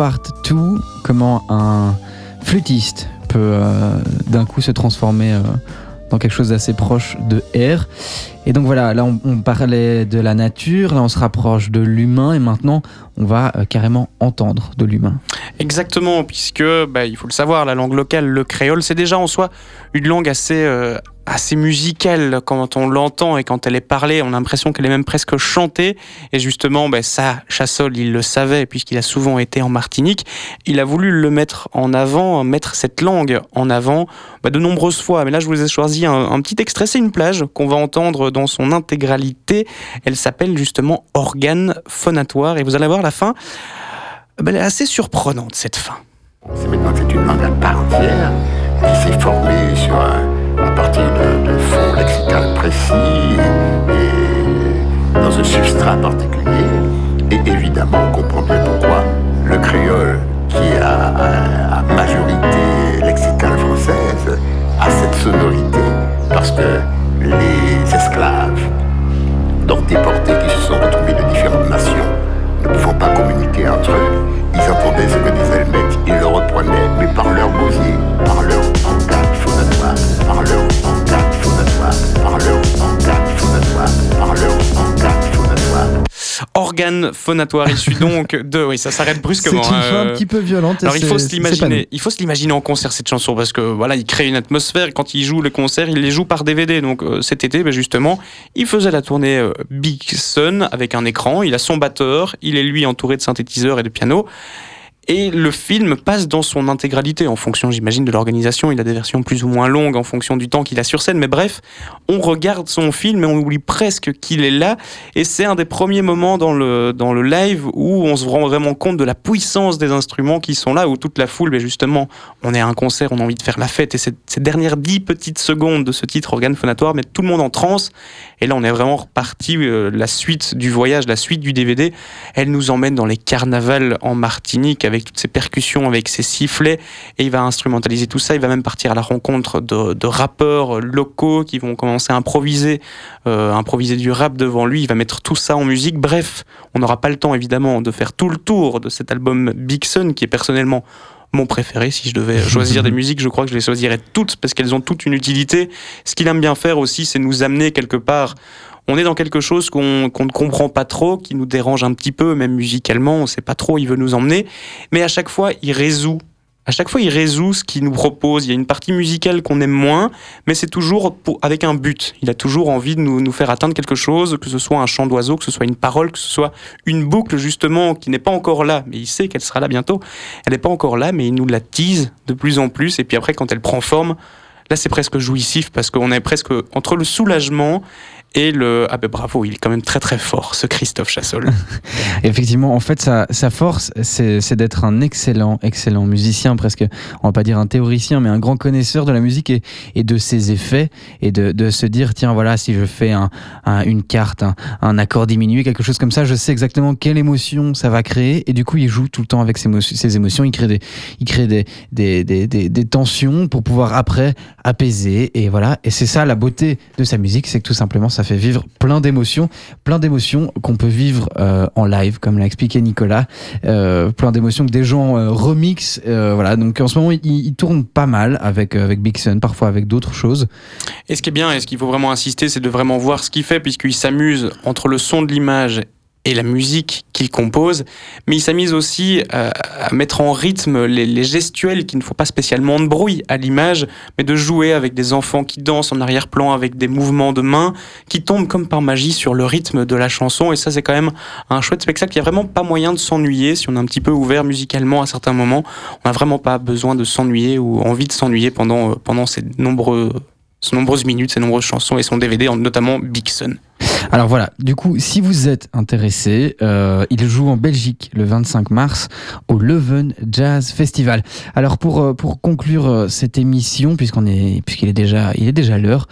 Part 2, comment un flûtiste peut euh, d'un coup se transformer euh, dans quelque chose d'assez proche de R. Et donc voilà, là on, parlait de la nature, là on se rapproche de l'humain et maintenant on va euh, carrément entendre de l'humain. Exactement, puisque bah, il faut le savoir, la langue locale, le créole, c'est déjà en soi une langue assez, assez musicale quand on l'entend et quand elle est parlée. On a l'impression qu'elle est même presque chantée. Et justement, bah, ça, Chassol, il le savait puisqu'il a souvent été en Martinique. Il a voulu le mettre en avant, mettre cette langue en avant bah, de nombreuses fois. Mais là, je vous ai choisi un, petit extrait. C'est une plage qu'on va entendre dans son intégralité. Elle s'appelle justement Organe phonatoire. Et vous allez voir la fin. Elle est assez surprenante, cette fin. C'est maintenant une langue à part entière qui s'est formée sur un, à partir d'un fond lexical précis et, dans un substrat particulier. Et évidemment, on comprend bien pourquoi le créole, qui a, a, majorité lexicale française, a cette sonorité. Parce que les esclaves, donc déportés qui se sont retrouvés de différentes nations, ne pouvant pas communiquer entre eux, ils entendaient ce que disait le ils le reprenaient, mais par leur gosier, par leur phonatoire, par leur organe phonatoire, issu donc de. Oui, ça s'arrête brusquement. C'est une fin un petit peu violente. Alors il faut se l'imaginer. Il faut se l'imaginer en concert cette chanson parce que voilà, il crée une atmosphère. Et quand il joue les concerts, il les joue par DVD. Donc euh, cet été, ben, justement, il faisait la tournée euh, Big Sun avec un écran. Il a son batteur. Il est lui entouré de synthétiseurs et de piano. Et le film passe dans son intégralité, en fonction, j'imagine, de l'organisation. Il a des versions plus ou moins longues en fonction du temps qu'il a sur scène. Mais bref, on regarde son film et on oublie presque qu'il est là. Et c'est un des premiers moments dans le, dans le live où on se rend vraiment compte de la puissance des instruments qui sont là, où toute la foule, mais justement, on est à un concert, on a envie de faire la fête. Et ces, dernières dix petites secondes de ce titre, organe phonatoire, mettent tout le monde en transe. Et là, on est vraiment reparti. Euh, la suite du voyage, la suite du DVD, elle nous emmène dans les carnavals en Martinique avec toutes ces percussions, avec ses sifflets, et il va instrumentaliser tout ça. Il va même partir à la rencontre de, de rappeurs locaux qui vont commencer à improviser, euh, improviser du rap devant lui. Il va mettre tout ça en musique. Bref, on n'aura pas le temps évidemment de faire tout le tour de cet album Big Sun, qui est personnellement mon préféré. Si je devais choisir des musiques, je crois que je les choisirais toutes parce qu'elles ont toute une utilité. Ce qu'il aime bien faire aussi, c'est nous amener quelque part on est dans quelque chose qu'on qu ne comprend pas trop, qui nous dérange un petit peu, même musicalement, on sait pas trop où il veut nous emmener, mais à chaque fois, il résout. À chaque fois, il résout ce qu'il nous propose. Il y a une partie musicale qu'on aime moins, mais c'est toujours avec un but. Il a toujours envie de nous, nous faire atteindre quelque chose, que ce soit un chant d'oiseau, que ce soit une parole, que ce soit une boucle, justement, qui n'est pas encore là, mais il sait qu'elle sera là bientôt. Elle n'est pas encore là, mais il nous la tease de plus en plus, et puis après, quand elle prend forme, là, c'est presque jouissif, parce qu'on est presque entre le soulagement et le ah ben bravo il est quand même très très fort ce Christophe Chassol. Effectivement en fait sa, sa force c'est d'être un excellent excellent musicien presque on va pas dire un théoricien mais un grand connaisseur de la musique et, et de ses effets et de, de, se dire tiens voilà si je fais un, un, une carte un, un, accord diminué quelque chose comme ça je sais exactement quelle émotion ça va créer et du coup il joue tout le temps avec ses, émotions il crée des il crée des, des, des, des tensions pour pouvoir après apaiser et voilà et c'est ça la beauté de sa musique c'est que tout simplement ça fait vivre plein d'émotions, plein d'émotions qu'on peut vivre euh, en live, comme l'a expliqué Nicolas, euh, plein d'émotions que des gens euh, remixent. voilà, donc en ce moment, il, il, tourne pas mal avec avec Big Sun, parfois avec d'autres choses. Et ce qui est bien, et ce qu'il faut vraiment insister, c'est de vraiment voir ce qu'il fait, puisqu'il s'amuse entre le son de l'image et la musique qu'il compose, mais il s'amuse aussi euh, à mettre en rythme les, gestuels qui ne font pas spécialement de bruit à l'image, mais de jouer avec des enfants qui dansent en arrière-plan avec des mouvements de main qui tombent comme par magie sur le rythme de la chanson. Et ça, c'est quand même un chouette spectacle. Il n'y a vraiment pas moyen de s'ennuyer si on est un petit peu ouvert musicalement à certains moments. On n'a vraiment pas besoin de s'ennuyer ou envie de s'ennuyer pendant, pendant ces ces nombreuses minutes, ces nombreuses chansons et son DVD, notamment Big Sun. Alors voilà, du coup, si vous êtes intéressé, euh, il joue en Belgique le 25 mars au Leuven Jazz Festival. Alors pour euh, pour conclure euh, cette émission, puisqu'on est puisqu'il est déjà il est déjà l'heure,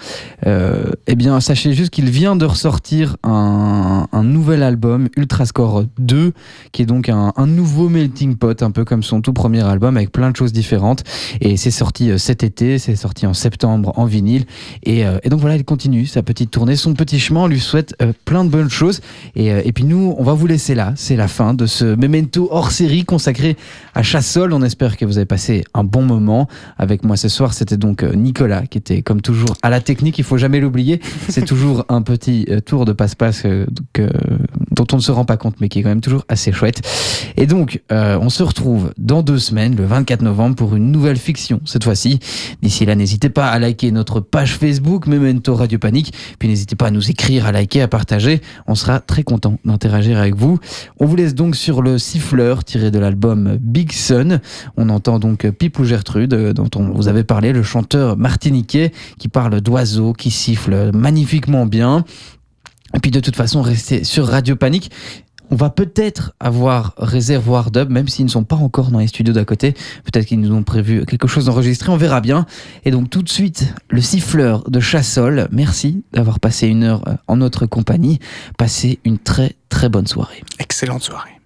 euh, eh bien sachez juste qu'il vient de ressortir un, un nouvel album Ultrascore 2, qui est donc un, un, nouveau melting pot, un peu comme son tout premier album, avec plein de choses différentes. Et c'est sorti cet été, c'est sorti en septembre en vinyle. Et, et donc voilà, il continue sa petite tournée, son petit chemin. On lui souhaite euh, plein de bonnes choses. Et, euh, et, puis nous, on va vous laisser là. C'est la fin de ce memento hors série consacré à Chassol. On espère que vous avez passé un bon moment avec moi ce soir. C'était donc Nicolas qui était comme toujours à la technique. Il faut jamais l'oublier. C'est toujours un petit tour de passe-passe dont on ne se rend pas compte, mais qui est quand même toujours assez chouette. Et donc, on se retrouve dans deux semaines, le 24 novembre, pour une nouvelle fiction cette fois-ci. D'ici là, n'hésitez pas à liker notre page Facebook Memento Radio Panique. Puis n'hésitez pas à nous écrire, à liker, à partager. On sera très content d'interagir avec vous. On vous laisse donc sur le siffleur tiré de l'album Big Sun. On entend donc Pipou Gertrude, euh, dont on vous avait parlé, le chanteur martiniquais qui parle d'oiseaux, qui siffle magnifiquement bien. Et puis de toute façon, restez sur Radio Panique. On va peut-être avoir Réservoir Dub, même s'ils ne sont pas encore dans les studios d'à côté. Peut-être qu'ils nous ont prévu quelque chose d'enregistré, on verra bien. Et donc tout de suite, le siffleur de Chassol. Merci d'avoir passé une heure euh, en notre compagnie. Passez une très très bonne soirée. Excellente soirée.